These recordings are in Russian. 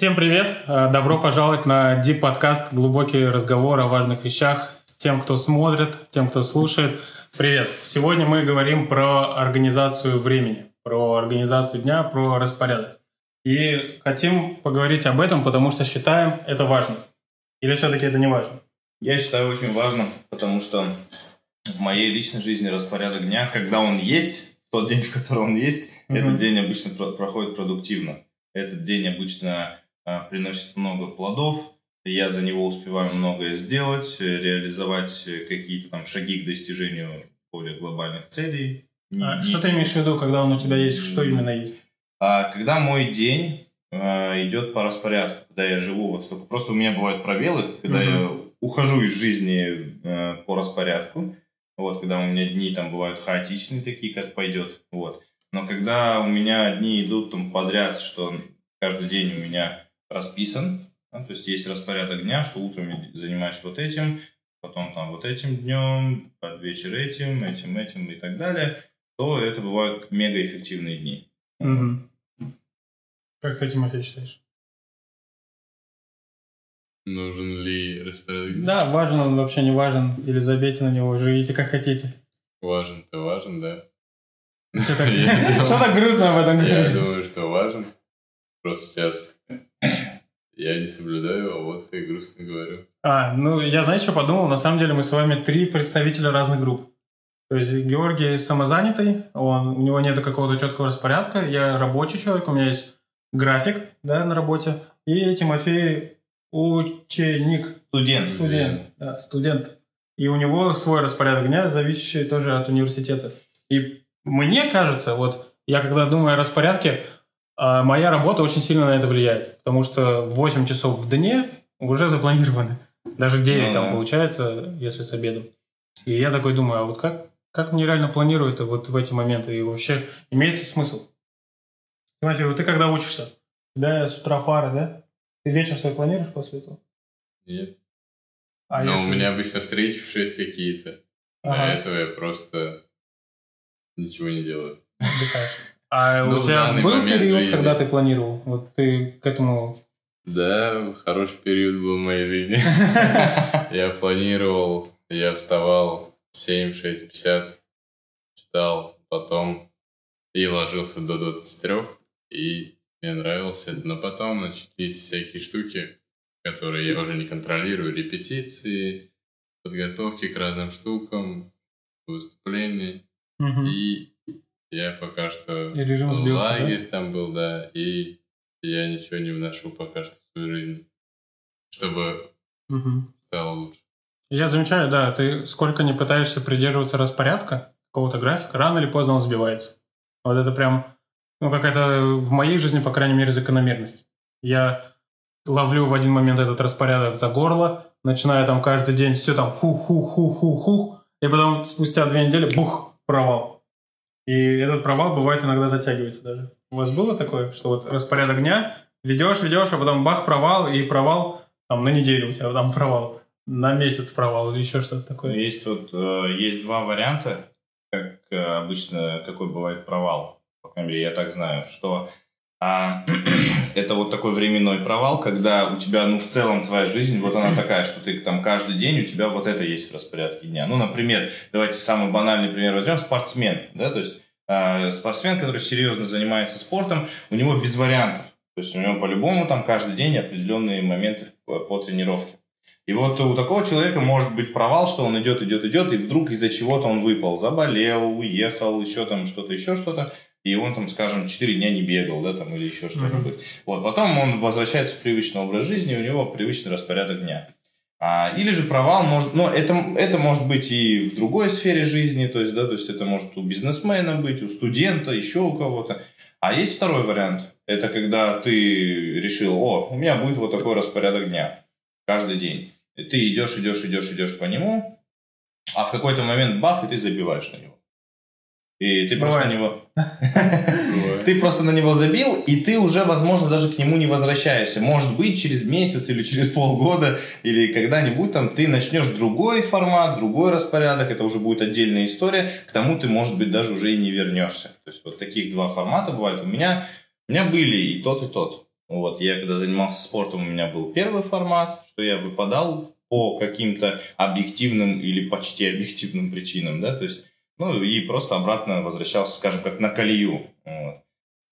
Всем привет! Э, добро пожаловать на Deep подкаст «Глубокий разговор о важных вещах». Тем, кто смотрит, тем, кто слушает. Привет! Сегодня мы говорим про организацию времени, про организацию дня, про распорядок. И хотим поговорить об этом, потому что считаем это важным. Или все-таки это не важно? Я считаю очень важным, потому что в моей личной жизни распорядок дня, когда он есть, тот день, в котором он есть, mm-hmm. этот день обычно про- проходит продуктивно. Этот день обычно приносит много плодов, я за него успеваю многое сделать, реализовать какие-то там шаги к достижению более глобальных целей. А не, что ты имеешь в виду, когда он у тебя есть? Что именно есть? А, когда мой день а, идет по распорядку, когда я живу, вот просто у меня бывают пробелы, когда mm-hmm. я ухожу из жизни э, по распорядку, вот, когда у меня дни там бывают хаотичные такие, как пойдет, вот. Но когда у меня дни идут там подряд, что каждый день у меня расписан, да, то есть есть распорядок дня, что утром я занимаюсь вот этим, потом там вот этим днем, под вечер этим, этим, этим и так далее, то это бывают мегаэффективные дни. Угу. Как ты, Тимофей, считаешь? Нужен ли распорядок? Да, важен он вообще не важен. Или забейте на него, живите как хотите. Важен-то важен, да. Что так грустно об этом говоришь? Я думаю, что важен. Просто сейчас я не соблюдаю, а вот ты грустно говорю. А, ну я, знаете, что подумал? На самом деле мы с вами три представителя разных групп. То есть Георгий самозанятый, он, у него нет какого-то четкого распорядка. Я рабочий человек, у меня есть график да, на работе. И Тимофей Ученик. Студент. Студент, да, студент. И у него свой распорядок дня, зависящий тоже от университета. И мне кажется, вот я когда думаю о распорядке, а, моя работа очень сильно на это влияет. Потому что 8 часов в дне уже запланированы. Даже 9 mm-hmm. там ну получается, если с обедом. И я такой думаю, а вот как, как мне реально планирую это вот в эти моменты? И вообще, имеет ли смысл? Тимофей, вот ты когда учишься? Да, с утра пара, да? Ты вечер свой планируешь после этого? Нет. А Но если... у меня обычно встречи в 6 какие-то. Ага. А этого я просто ничего не делаю. А ну, у тебя был период, жизни. когда ты планировал? Вот ты к этому... Да, хороший период был в моей жизни. Я планировал, я вставал в 7, 6, 50, читал, потом и ложился до 23, и мне нравилось это, но потом начались всякие штуки, которые я уже не контролирую, репетиции, подготовки к разным штукам, выступления. И я пока что и режим сбился, лагерь да? там был, да, и я ничего не вношу пока что в свою жизнь, чтобы угу. стало лучше. Я замечаю, да, ты сколько не пытаешься придерживаться распорядка, какого-то графика, рано или поздно он сбивается. Вот это прям ну, какая-то в моей жизни, по крайней мере, закономерность. Я ловлю в один момент этот распорядок за горло, начинаю там каждый день все там хух-хух-хух-хух-хух, и потом спустя две недели бух, провал. И этот провал бывает иногда затягивается даже. У вас было такое, что вот распорядок дня, ведешь, ведешь, а потом бах, провал, и провал там на неделю у тебя там провал, на месяц провал или еще что-то такое? Есть вот, э, есть два варианта, как э, обычно, какой бывает провал по крайней мере, я так знаю, что а, это вот такой временной провал, когда у тебя, ну, в целом твоя жизнь, вот она такая, что ты там каждый день, у тебя вот это есть в распорядке дня. Ну, например, давайте самый банальный пример возьмем, спортсмен, да, то есть э, спортсмен, который серьезно занимается спортом, у него без вариантов. То есть у него по-любому там каждый день определенные моменты по, по тренировке. И вот у такого человека может быть провал, что он идет, идет, идет, и вдруг из-за чего-то он выпал, заболел, уехал, еще там что-то, еще что-то и он там, скажем, 4 дня не бегал, да, там, или еще что-нибудь. Uh-huh. Вот, потом он возвращается в привычный образ жизни, у него привычный распорядок дня. А, или же провал может, ну, это, это может быть и в другой сфере жизни, то есть, да, то есть это может у бизнесмена быть, у студента, еще у кого-то. А есть второй вариант. Это когда ты решил, о, у меня будет вот такой распорядок дня каждый день. И ты идешь, идешь, идешь, идешь по нему, а в какой-то момент бах, и ты забиваешь на него. И ты просто на него... Ты просто на него забил, и ты уже, возможно, даже к нему не возвращаешься. Может быть, через месяц или через полгода, или когда-нибудь там ты начнешь другой формат, другой распорядок, это уже будет отдельная история, к тому ты, может быть, даже уже и не вернешься. То есть вот таких два формата бывают. У меня, у меня были и тот, и тот. Вот, я когда занимался спортом, у меня был первый формат, что я выпадал по каким-то объективным или почти объективным причинам, да, то есть, ну, и просто обратно возвращался, скажем, как на колею. Вот.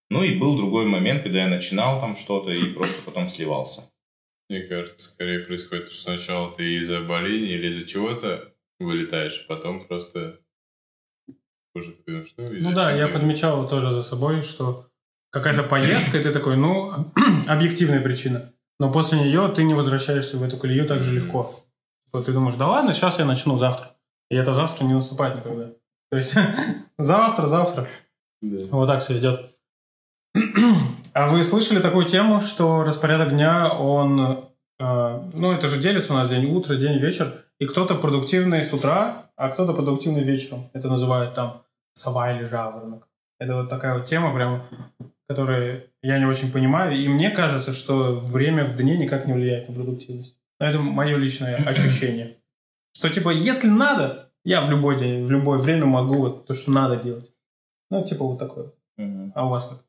Ну, и был другой момент, когда я начинал там что-то и просто потом сливался. Мне кажется, скорее происходит, что сначала ты из-за болезни или из-за чего-то вылетаешь, а потом просто уже такой, ну что, Ну да, я подмечал тоже за собой, что какая-то поездка, и ты такой, ну, объективная причина. Но после нее ты не возвращаешься в эту колею так же легко. Вот ты думаешь, да ладно, сейчас я начну завтра. И это завтра не наступает никогда. То есть завтра, завтра. Да. Вот так все идет. А вы слышали такую тему, что распорядок дня, он... э, ну, это же делится у нас день утро, день вечер. И кто-то продуктивный с утра, а кто-то продуктивный вечером. Это называют там сова или жаворонок. Это вот такая вот тема, прям, которую я не очень понимаю. И мне кажется, что время в дне никак не влияет на продуктивность. Но это мое личное ощущение. Что типа, если надо, я в любой день, в любое время могу вот то, что надо делать. Ну, типа вот такое. Мгм. А у вас как?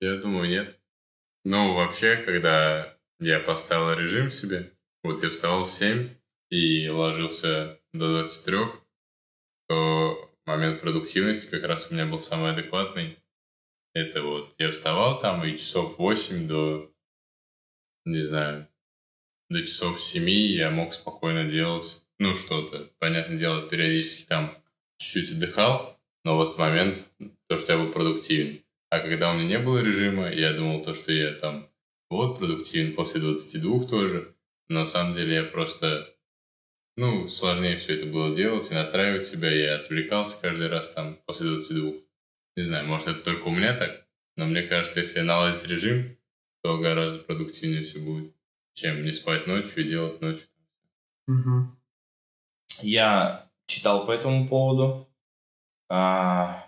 Я думаю, нет. Ну, вообще, когда я поставил режим себе, вот я вставал в 7 и ложился до 23, то момент продуктивности как раз у меня был самый адекватный. Это вот я вставал там и часов 8 до, не знаю, до часов 7 я мог спокойно делать, ну, что-то. Понятное дело, периодически там чуть-чуть отдыхал, но вот момент, то, что я был продуктивен. А когда у меня не было режима, я думал то, что я там вот продуктивен после 22 тоже. Но на самом деле я просто, ну, сложнее все это было делать и настраивать себя. Я отвлекался каждый раз там после 22. Не знаю, может это только у меня так, но мне кажется, если наладить режим, то гораздо продуктивнее все будет, чем не спать ночью и делать ночью. Мгм. Я читал по этому поводу. А,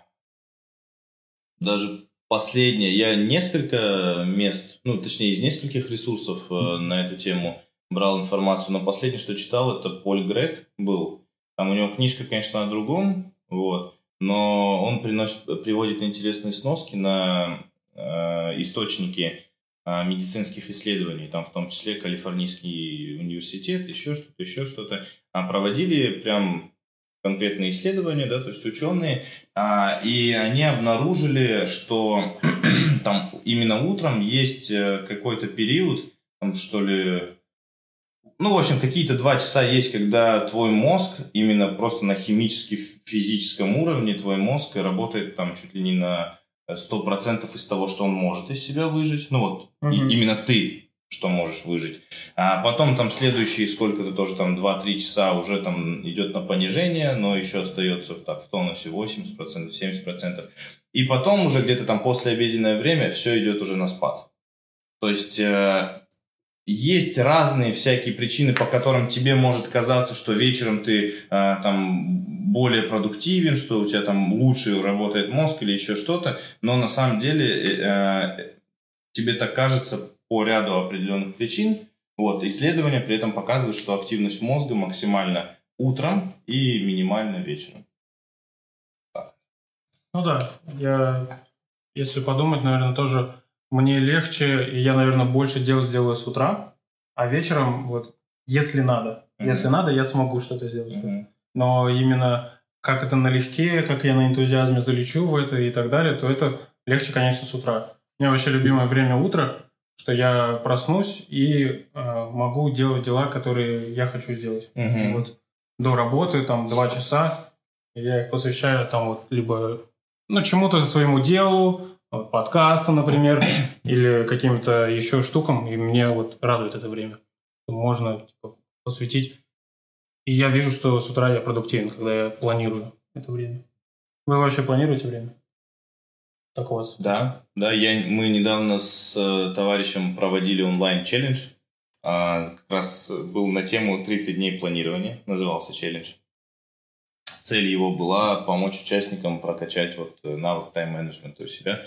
даже последнее, я несколько мест, ну, точнее, из нескольких ресурсов э, на эту тему брал информацию, но последнее, что читал, это Поль Грег был. Там у него книжка, конечно, о другом, вот, но он приносит, приводит интересные сноски на э, источники э, медицинских исследований, там в том числе Калифорнийский университет, еще что-то, еще что-то. А проводили прям конкретные исследования, да, то есть ученые, а, и они обнаружили, что там именно утром есть э, какой-то период, там что ли, ну, в общем, какие-то два часа есть, когда твой мозг именно просто на химически физическом уровне, твой мозг работает там чуть ли не на 100% из того, что он может из себя выжить. Ну вот, и Мгм. именно ты что можешь выжить. А потом там следующие сколько-то тоже там 2-3 часа уже там идет на понижение, но еще остается так в тонусе 80%, 70%. И потом уже где-то там после обеденное время все идет уже на спад. То есть э, есть разные всякие причины, по которым тебе может казаться, что вечером ты э, там более продуктивен, что у тебя там лучше работает мозг или еще что-то, но на самом деле э, тебе так кажется по ряду определенных причин. Вот, исследования при этом показывают, что активность мозга максимальна утром и минимальна вечером. Ну да, я, если подумать, наверное, тоже мне легче, и я, наверное, больше дел сделаю с утра, а вечером, вот, если надо, Мгм. если надо, я смогу что-то сделать. Мгм. Но именно как это налегке, как я на энтузиазме залечу в это и так далее, то это легче, конечно, с утра. У меня вообще любимое время утро, что я проснусь и э, могу делать дела, которые я хочу сделать. Мгм. Вот до работы, там, два часа, я их посвящаю там вот либо ну, чему-то своему делу, вот, подкасту, например, или каким-то еще штукам, и мне вот радует это время. Можно типа, посвятить. И я вижу, что с утра я продуктивен, когда я планирую это время. Вы вообще планируете время? У вас? Да, да, я, мы недавно с э, товарищем проводили онлайн-челлендж. А, как раз был на тему 30 дней планирования, назывался челлендж. Цель его была помочь участникам прокачать вот э, навык тайм-менеджмента у себя.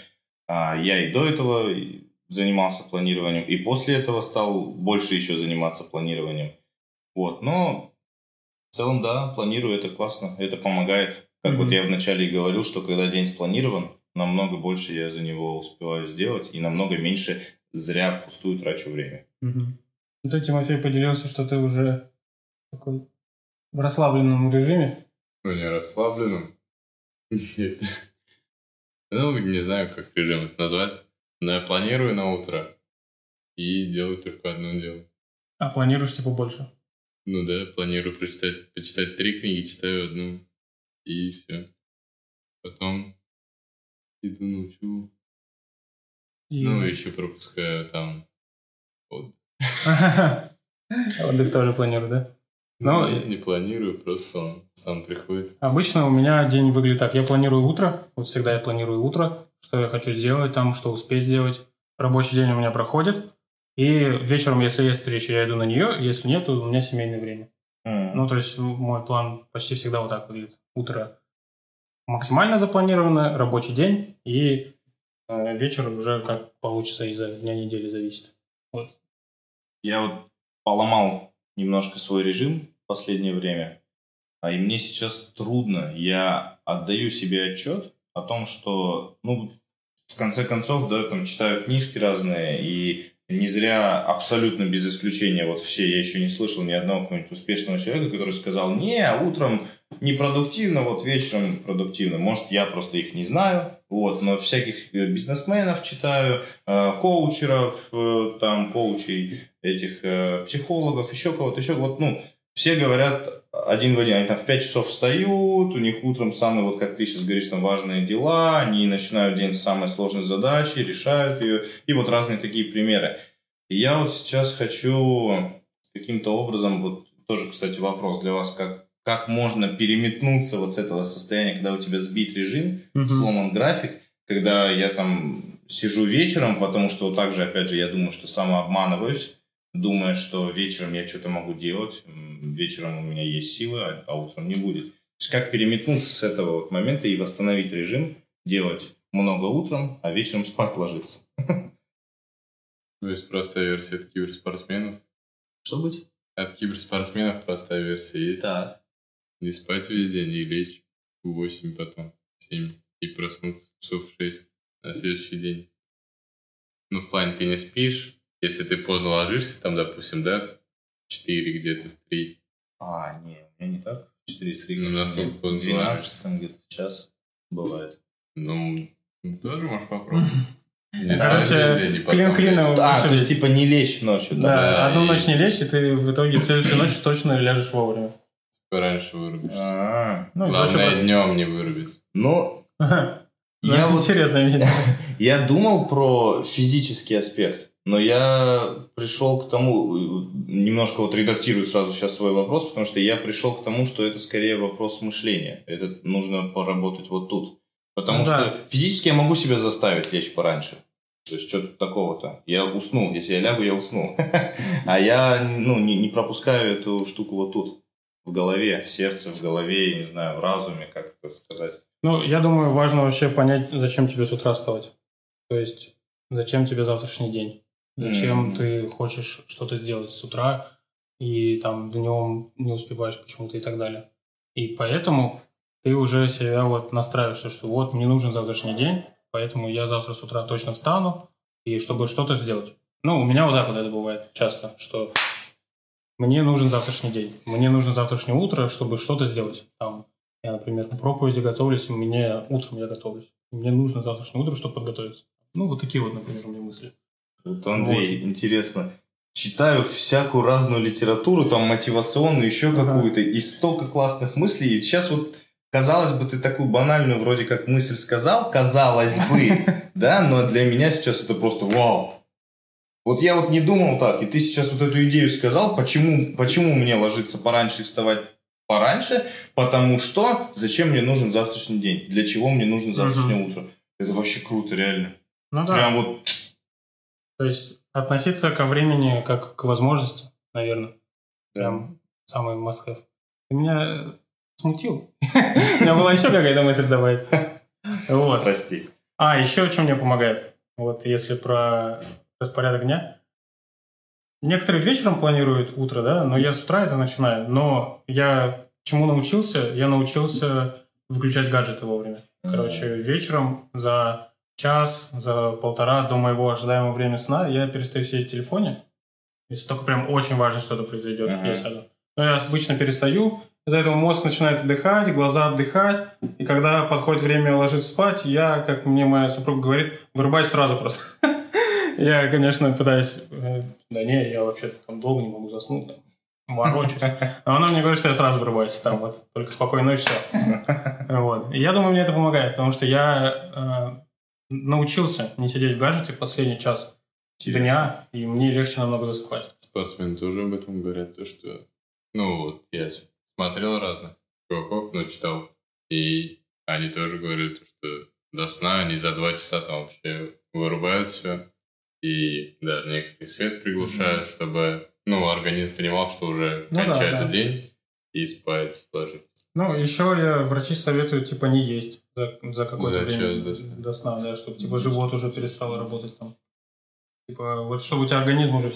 А, я и до этого занимался планированием, и после этого стал больше еще заниматься планированием. Вот, но в целом, да, планирую, это классно, это помогает. Как Мгм. вот я вначале и говорил, что когда день спланирован, намного больше я за него успеваю сделать и намного меньше зря впустую трачу время. Мгм. Ну, Ты, Тимофей, поделился, что ты уже такой в расслабленном режиме. Ну, не расслабленным. Нет. Ну, не знаю, как режим это назвать. Но я планирую на утро и делаю только одно дело. А планируешь типа больше? Ну да, планирую прочитать, почитать три книги, читаю одну. И все. Потом иду научу. И- Ну, еще пропускаю там отдых. Отдых тоже планирую, да? Ну, Ну, не планирую, просто он сам приходит. Обычно у меня день выглядит так. Я планирую утро. Вот всегда я планирую утро, что я хочу сделать там, что успеть сделать. Рабочий день у меня проходит. И вечером, если есть встреча, я иду на нее. Если нет, то у меня семейное время. Ну, то есть мой план почти всегда вот так выглядит. Утро максимально запланировано, рабочий день, и э, вечер уже как получится из-за дня недели зависит. Вот. Я вот поломал немножко свой режим в последнее время, а и мне сейчас трудно. Я отдаю себе отчет о том, что, ну, в конце концов, да, там читаю книжки разные, и не зря абсолютно без исключения вот все, я еще не слышал ни одного какого-нибудь успешного человека, который сказал, не, утром непродуктивно, вот вечером продуктивно. Может, я просто их не знаю, вот, но всяких э, бизнесменов читаю, э, коучеров, э, там, коучей, этих психологов, еще кого-то, еще вот, ну, все говорят один в один, они там в 5 часов встают, у них утром самые, вот как ты сейчас говоришь, там важные дела, они начинают день с самой сложной задачи, решают ее, и вот разные такие примеры. И я вот сейчас хочу каким-то образом, вот тоже, кстати, вопрос для вас, как, как можно переметнуться вот с этого состояния, когда у тебя сбит режим, Мгм. сломан график, когда я там сижу вечером, потому что вот так же, опять же, я думаю, что самообманываюсь, думая, что вечером я что-то могу делать, вечером у меня есть силы, а, а утром не будет. То есть как переметнуться с этого вот момента и восстановить режим, делать много утром, а вечером спать ложиться. То есть простая версия от киберспортсменов. Что быть? От киберспортсменов простая версия есть. Так. Не спать весь день и лечь в 8 потом, в 7 и проснуться часов в 6 на следующий день. Ну, в плане, ты не спишь, если ты поздно ложишься, там, допустим, да, в 4 где-то, в 3. А, не, у меня не так. 4 Ну, насколько в поздно 12 ложишься? там где-то в час бывает. Ну, тоже можешь попробовать. Не Короче, клин лечь. А, то есть типа не лечь ночью, да? Одну ночь не лечь, и ты в итоге следующую ночь точно ляжешь вовремя. Раньше вырубишься. А, Ну, Главное, лучше днем не вырубиться. Ну, я Ну, вот Интересно. Я думал про физический аспект, но я пришел к тому, немножко вот редактирую сразу сейчас свой вопрос, потому что я пришел к тому, что это скорее вопрос мышления. Это нужно поработать вот тут. Потому Ну что да. физически я могу себя заставить лечь пораньше. То есть что-то такого-то. Я усну. Если я лягу, я усну. А я ну, не, не пропускаю эту штуку вот тут. В голове, в сердце, в голове, не знаю, в разуме, как это сказать. Ну, я думаю, важно вообще понять, зачем тебе с утра вставать. То есть, зачем тебе завтрашний день. Зачем Мгм. ты хочешь что-то сделать с утра, и там днем не успеваешь почему-то и так далее. И поэтому ты уже себя вот настраиваешь, что, вот мне нужен завтрашний день, поэтому я завтра с утра точно встану, и чтобы что-то сделать. Ну, у меня вот так вот это бывает часто, что мне нужен завтрашний день, мне нужно завтрашнее утро, чтобы что-то сделать. Там, я, например, на проповеди готовлюсь, и мне утром я готовлюсь. Мне нужно завтрашнее утро, чтобы подготовиться. Ну, вот такие вот, например, у меня мысли. Вот, Андрей, интересно. Читаю всякую разную литературу, там мотивационную, еще Ага. какую-то, и столько классных мыслей. И сейчас вот, казалось бы, ты такую банальную вроде как мысль сказал, казалось бы, да, но для меня сейчас это просто вау. Вот я вот не думал так, и ты сейчас вот эту идею сказал, почему, почему мне ложиться пораньше и вставать пораньше, потому что зачем мне нужен завтрашний день, для чего мне нужно завтрашнее утро. Это вообще круто, реально. Ну да. Прям вот То есть относиться ко времени как к возможности, наверное. Прям самый must have. Ты меня э, смутил. У меня была еще какая-то мысль добавить. Вот. прости. А, еще что мне помогает? Вот если про распорядок дня. Некоторые вечером планируют утро, да, но я с утра это начинаю. Но я чему научился? Я научился выключать гаджеты вовремя. Короче, вечером за час, за полтора до моего ожидаемого времени сна я перестаю сидеть в телефоне. Если только прям очень важно что-то произойдет, Ага. я сяду. Но я обычно перестаю, из-за этого мозг начинает отдыхать, глаза отдыхать, и когда подходит время ложиться спать, я, как мне моя супруга говорит, вырубаюсь сразу просто. Я, конечно, пытаюсь, э, да не, я вообще там долго не могу заснуть, там, ворочусь. А она мне говорит, что я сразу вырубаюсь, там вот, только спокойно и все. Вот. И я думаю, мне это помогает, потому что я э, научился не сидеть в гаджете последний час дня, и мне легче намного засыпать. Спортсмены тоже об этом говорят, то что... Ну, вот я смотрел разных чуваков, ну, читал, и они тоже говорили, то, что до сна они за два часа там вообще вырубают все, и даже некоторые свет приглушают, чтобы, ну, организм понимал, что уже Ну да, кончается да. день, и спать ложиться. Ну, еще я, врачи советуют, типа, не есть за, за какое-то За время до сна. до сна, да, чтобы, типа, живот уже перестал работать там. Типа, вот чтобы у тебя организм уже...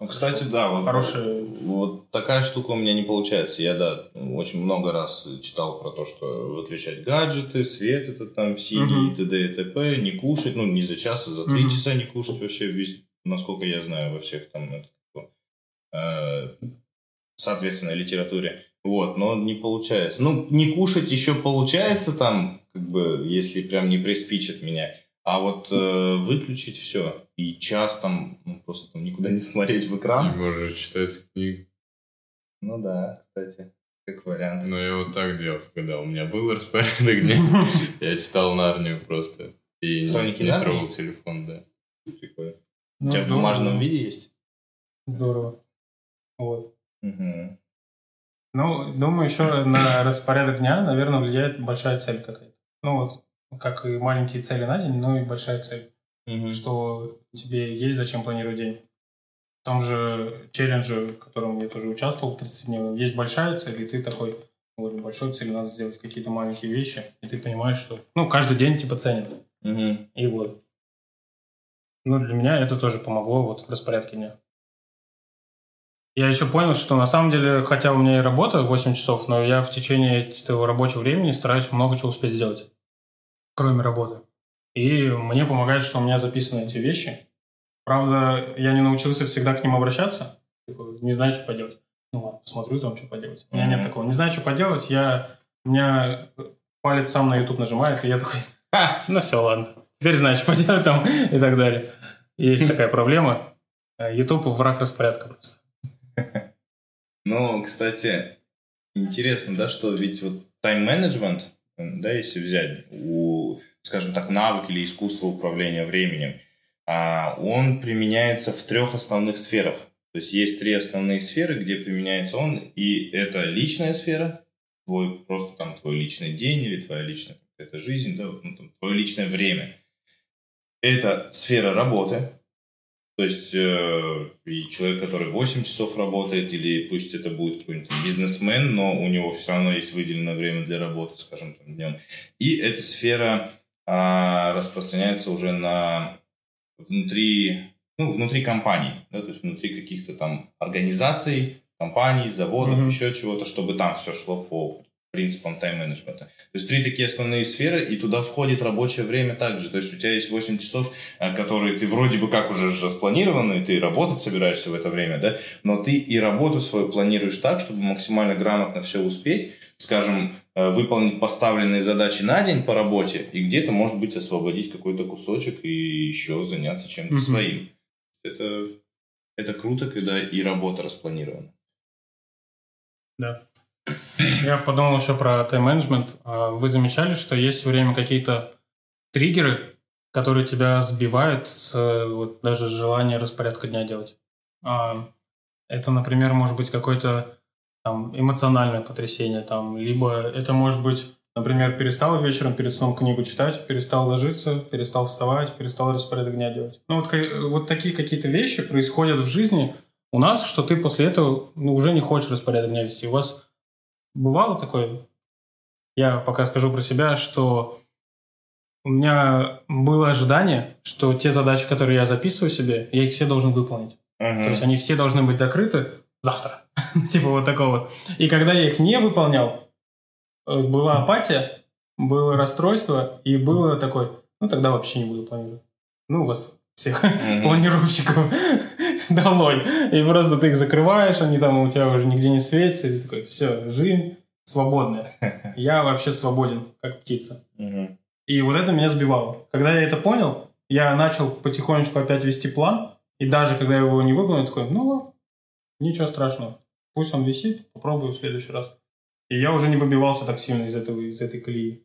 Ну, кстати, да, вот, Хороший- вот такая штука у меня не получается. Я, да, очень много раз читал про то, что выключать гаджеты, свет это там, синий, Мгм. и т.д. и т.п. Не кушать, ну, не за час, а за три Мгм. часа не кушать вообще, весь- насколько я знаю, во всех там, это, э, соответственно, литературе. Вот, но не получается. Ну, не кушать еще получается там, как бы, если прям не приспичит меня. А вот э, выключить все и час там, ну, просто там никуда не смотреть в И экран. можешь читать книгу. Ну да, кстати, как вариант. Ну, я вот так делал, когда у меня был распорядок дня, я читал Нарнию просто. И не- не трогал телефон, да. Прикольно. Ну, У тебя в бумажном виде есть? Здорово. Вот. Угу. Ну, думаю, еще на распорядок дня, наверное, влияет большая цель какая-то. Ну, вот, как и маленькие цели на день, но и большая цель. что тебе есть зачем планировать день. В том же челлендже, в котором я тоже участвовал, 30 дней, есть большая цель, и ты такой, вот, большой цель надо сделать какие-то маленькие вещи, и ты понимаешь, что, ну, каждый день типа ценен. Угу. И вот. Ну, для меня это тоже помогло вот в распорядке дня. Я еще понял, что на самом деле, хотя у меня и работа 8 часов, но я в течение этого рабочего времени стараюсь много чего успеть сделать, кроме работы. И мне помогает, что у меня записаны эти вещи. Правда, я не научился всегда к ним обращаться. Типа, не знаю, что поделать. Ну ладно, посмотрю там, что поделать. У меня нет Мгм. такого. Не знаю, что поделать. Я... У меня палец сам на YouTube нажимает, и я такой, «А, ну все, ладно. Теперь знаю, что поделать там и так далее. Есть такая проблема. Э, YouTube враг распорядка просто. Ну, кстати, интересно, да, что ведь вот тайм-менеджмент, да, если взять, у, скажем так, навык или искусство управления временем, а, он применяется в трех основных сферах. То есть есть три основные сферы, где применяется он, и это личная сфера, твой просто там твой личный день или твоя личная какая-то жизнь, да, ну, там, твое личное время. Это сфера работы, то есть э, и человек, который 8 часов работает, или пусть это будет какой-нибудь бизнесмен, но у него все равно есть выделенное время для работы, скажем, там, днем. И эта сфера а, распространяется уже на внутри, ну, внутри компаний, да, то есть внутри каких-то там организаций, компаний, заводов, Мгм. еще чего-то, чтобы там все шло по принципам тайм-менеджмента. То есть три такие основные сферы, и туда входит рабочее время также. То есть у тебя есть 8 часов, э, которые ты вроде бы как уже распланированы, ты работать собираешься в это время, да, но ты и работу свою планируешь так, чтобы максимально грамотно все успеть, скажем, э, выполнить поставленные задачи на день по работе, и где-то, может быть, освободить какой-то кусочек и еще заняться чем-то Мгм. своим. Это, это круто, когда и работа распланирована. Я подумал еще про тайм-менеджмент. А Вы замечали, что есть все время какие-то триггеры, которые тебя сбивают с э, вот, даже желания распорядка дня делать? А, Это, например, может быть какое-то там, эмоциональное потрясение, там, либо это может быть, например, перестал вечером перед сном книгу читать, перестал ложиться, перестал вставать, перестал распорядок дня делать. Ну, вот, вот такие какие-то вещи происходят в жизни у нас, что ты после этого ну, уже не хочешь распорядок дня вести. У вас бывало такое? Я пока скажу про себя, что у меня было ожидание, что те задачи, которые я записываю себе, я их все должен выполнить. Мгм. То есть они все должны быть закрыты завтра. типа вот такого вот. И когда я их не выполнял, э, была апатия, было расстройство, и было такое, Ну, тогда вообще не буду планировать. Ну, у вас всех планировщиков долой. И просто ты их закрываешь, они там у тебя уже нигде не светятся, и ты такой, все, жизнь свободная. Я вообще свободен, как птица. И вот это меня сбивало. Когда я это понял, я начал потихонечку опять вести план, и даже когда я его не выполнил, я такой, ну ладно, ничего страшного. Пусть он висит, попробую в следующий раз. И я уже не выбивался так сильно из, этого, из этой колеи.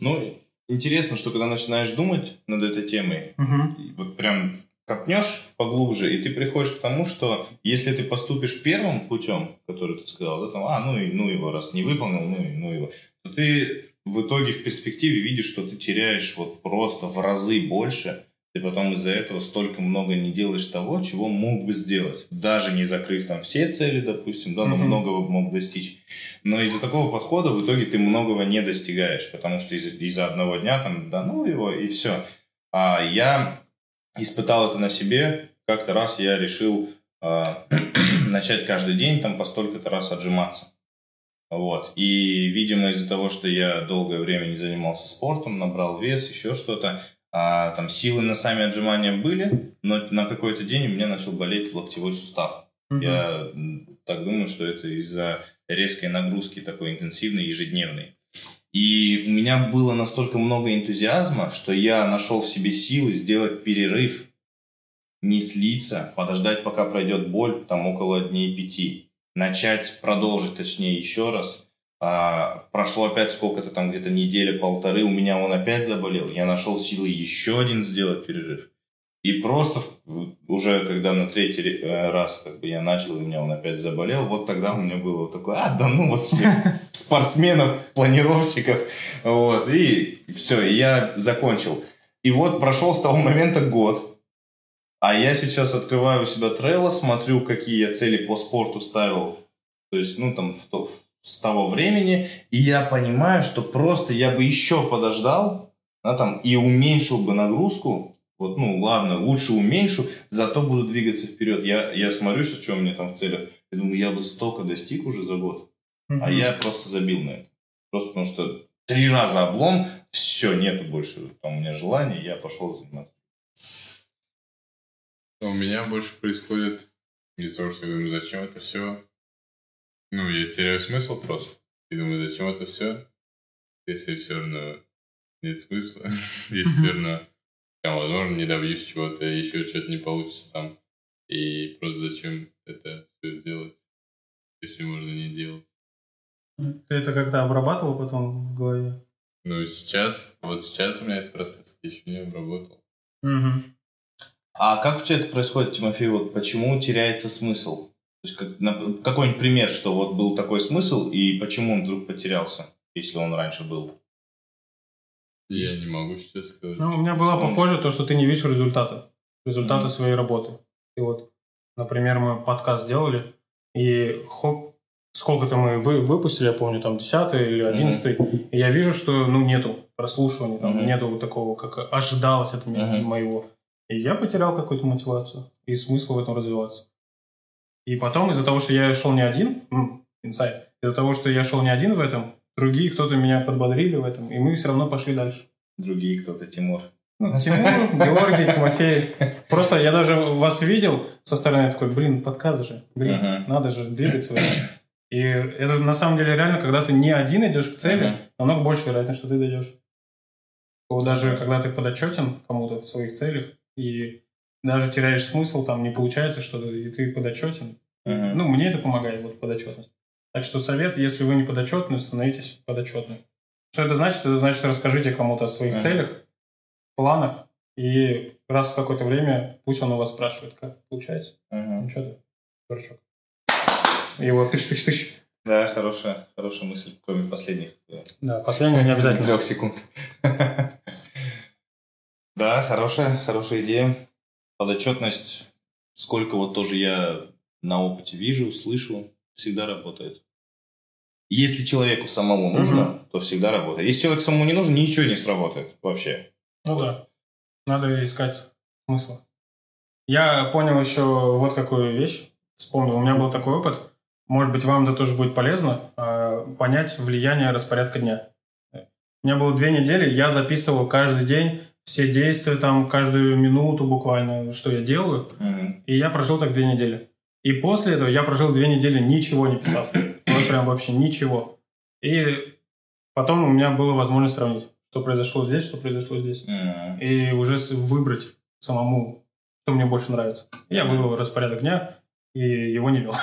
Ну, интересно, что когда начинаешь думать над этой темой, Угу. вот прям копнешь поглубже, и ты приходишь к тому, что если ты поступишь первым путем, который ты сказал, да, там, а, ну, и, ну его, раз не выполнил, ну, и, ну его, то ты в итоге в перспективе видишь, что ты теряешь вот просто в разы больше, ты потом из-за этого столько много не делаешь того, чего мог бы сделать. Даже не закрыв там все цели, допустим, да, но Мгм. многого мог достичь. Но из-за такого подхода в итоге ты многого не достигаешь, потому что из- из-за одного дня там, да ну его, и все. А я испытал это на себе. Как-то раз я решил а, начать каждый день там по столько-то раз отжиматься. Вот. И, видимо, из-за того, что я долгое время не занимался спортом, набрал вес, еще что-то, а, там силы на сами отжимания были, но на какой-то день у меня начал болеть локтевой сустав. Мгм. Я так думаю, что это из-за резкой нагрузки такой интенсивной, ежедневной. И у меня было настолько много энтузиазма, что я нашел в себе силы сделать перерыв, не слиться, подождать, пока пройдет боль, там около дней пяти, начать продолжить, точнее, еще раз. А, прошло опять сколько-то там, где-то неделя-полторы, у меня он опять заболел. Я нашел силы еще один сделать перерыв. И просто уже когда на третий ре- э, раз как бы я начал, и у меня он опять заболел, вот тогда у меня было вот такое, а, да ну вас всех, спортсменов, планировщиков, вот, и все, и я закончил. И вот прошел с того момента год, а я сейчас открываю у себя трейло, смотрю, какие я цели по спорту ставил, то есть, ну, там, в то- с того времени, и я понимаю, что просто я бы еще подождал, да, там, и уменьшил бы нагрузку, вот, ну, ладно, лучше уменьшу, зато буду двигаться вперед. Я, я смотрю сейчас, что у меня там в целях, я думаю, я бы столько достиг уже за год, Мгм. а я просто забил на это. Просто потому что три раза облом, все, нету больше там у меня желания, я пошел заниматься. У меня больше происходит из-за того, что я думаю, зачем это все. Ну, я теряю смысл просто. И думаю, зачем это все, если все равно нет смысла, если все равно, там, возможно, не добьюсь чего-то, еще что-то не получится там. И просто зачем это все делать, если можно не делать. Ты это как-то обрабатывал потом в голове? Ну, сейчас, вот сейчас у меня этот процесс еще не обработал. Мгм. А как у тебя это происходит, Тимофей? Вот почему теряется смысл? То есть как, на- какой-нибудь пример, что вот был такой смысл, и почему он вдруг потерялся, если он раньше был? Я не могу сейчас сказать. Ну, у меня было Солнце. похоже то, что ты не видишь результата. Результаты Мгм. своей работы. И вот, например, мы подкаст сделали, и хоп, сколько-то мы вы, выпустили, я помню, там, 10 или 11 и я вижу, что, ну, нету прослушивания, там, Мгм. нету вот такого, как ожидалось от меня, Мгм. моего. И я потерял какую-то мотивацию и смысл в этом развиваться. И потом из-за того, что я шел не один, инсайт, из-за того, что я шел не один в этом, другие кто-то меня подбодрили в этом, и мы все равно пошли дальше. Другие кто-то, Тимур. Ну, Тимур, Георгий, Тимофей. Просто я даже вас видел со стороны, такой, блин, подкаст же, блин, Мгм. надо же двигаться в этом. И это на самом деле реально, когда ты не один идешь к цели, Мгм. намного больше вероятность, что ты дойдешь. Даже когда ты подотчетен кому-то в своих целях, и даже теряешь смысл, там не получается что-то, и ты подотчетен. Мгм. Ну, мне это помогает, вот подотчетность. Так что совет, если вы не подотчетны, становитесь подотчетны. Что это значит? Это значит, расскажите кому-то о своих Мгм. целях, планах, и раз в какое-то время пусть он у вас спрашивает, как получается. Мгм. Ну, что ты, дурачок? И вот тыщ-тыщ-тыщ. Да, хорошая, хорошая мысль, кроме последних. э, Да, последнее не обязательно. Трех секунд. Да, хорошая, хорошая идея. Подотчетность, сколько вот тоже я на опыте вижу, слышу, всегда работает. Если человеку самому нужно, то всегда работает. Если человеку самому не нужно, ничего не сработает вообще. Ну да. Надо искать смысл. Я понял еще вот какую вещь. Вспомнил, у меня был такой опыт. Может быть, вам это тоже будет полезно. а, понять влияние распорядка дня. У меня было две недели, я записывал каждый день все действия, там, каждую минуту буквально, что я делаю. Мгм. И я прожил так две недели. И после этого я прожил две недели, ничего не писал. Вот прям вообще ничего. И потом у меня была возможность сравнить, что произошло здесь, что произошло здесь. М. И уже выбрать самому, что мне больше нравится. Я выбрал распорядок дня и его не вел.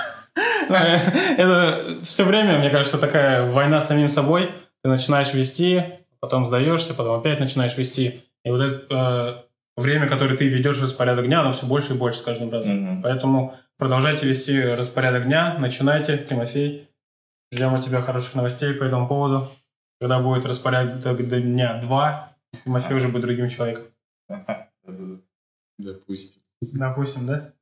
Это все время, мне кажется, такая война с самим собой. Ты начинаешь вести, потом сдаешься, потом опять начинаешь вести. И вот это э, время, которое ты ведешь распорядок дня, оно все больше и больше с каждым разом. Мгм. Поэтому продолжайте вести распорядок дня, начинайте, Тимофей. Ждем от тебя хороших новостей по этому поводу. Когда будет распорядок дня 2, Тимофей уже будет другим человеком. Допустим. Допустим, да?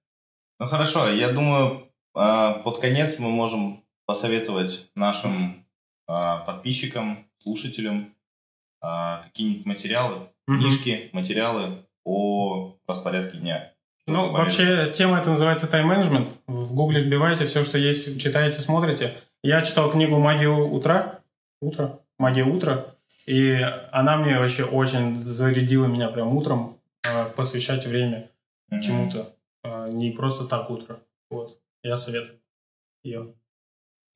Ну хорошо, я думаю, а, под конец мы можем посоветовать нашим а, подписчикам, слушателям а, какие-нибудь материалы, книжки, материалы о распорядке дня. Ну, вообще, тема это называется тайм-менеджмент. В гугле вбиваете все, что есть, читаете, смотрите. Я читал книгу «Магия утра». Утро. «Магия утра». И она мне вообще очень зарядила меня прям утром э, посвящать время Мгм. чему-то. Э, Не просто так утро. Вот. Я советую ее.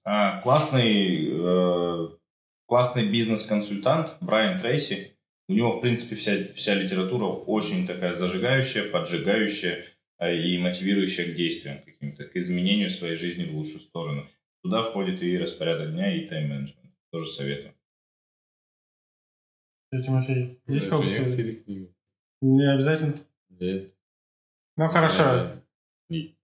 А, классный, э, классный бизнес-консультант Брайан Трейси. У него, в принципе, вся, вся литература очень такая зажигающая, поджигающая э, и мотивирующая к действиям каким-то, к изменению своей жизни в лучшую сторону. Туда входит и распорядок дня, и тайм-менеджмент. Тоже советую. Тимофей, есть нет, кстати, книга. Не обязательно. Нет. Ну, хорошо. И-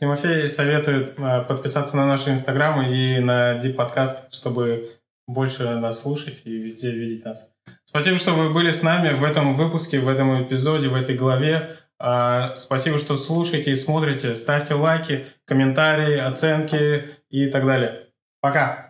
Тимофей советует э, подписаться на наши инстаграмы и на Deep подкаст, чтобы больше нас слушать и везде видеть нас. Спасибо, что вы были с нами в этом выпуске, в этом эпизоде, в этой главе. А, Спасибо, что слушаете и смотрите. Ставьте лайки, комментарии, оценки и так далее. Пока!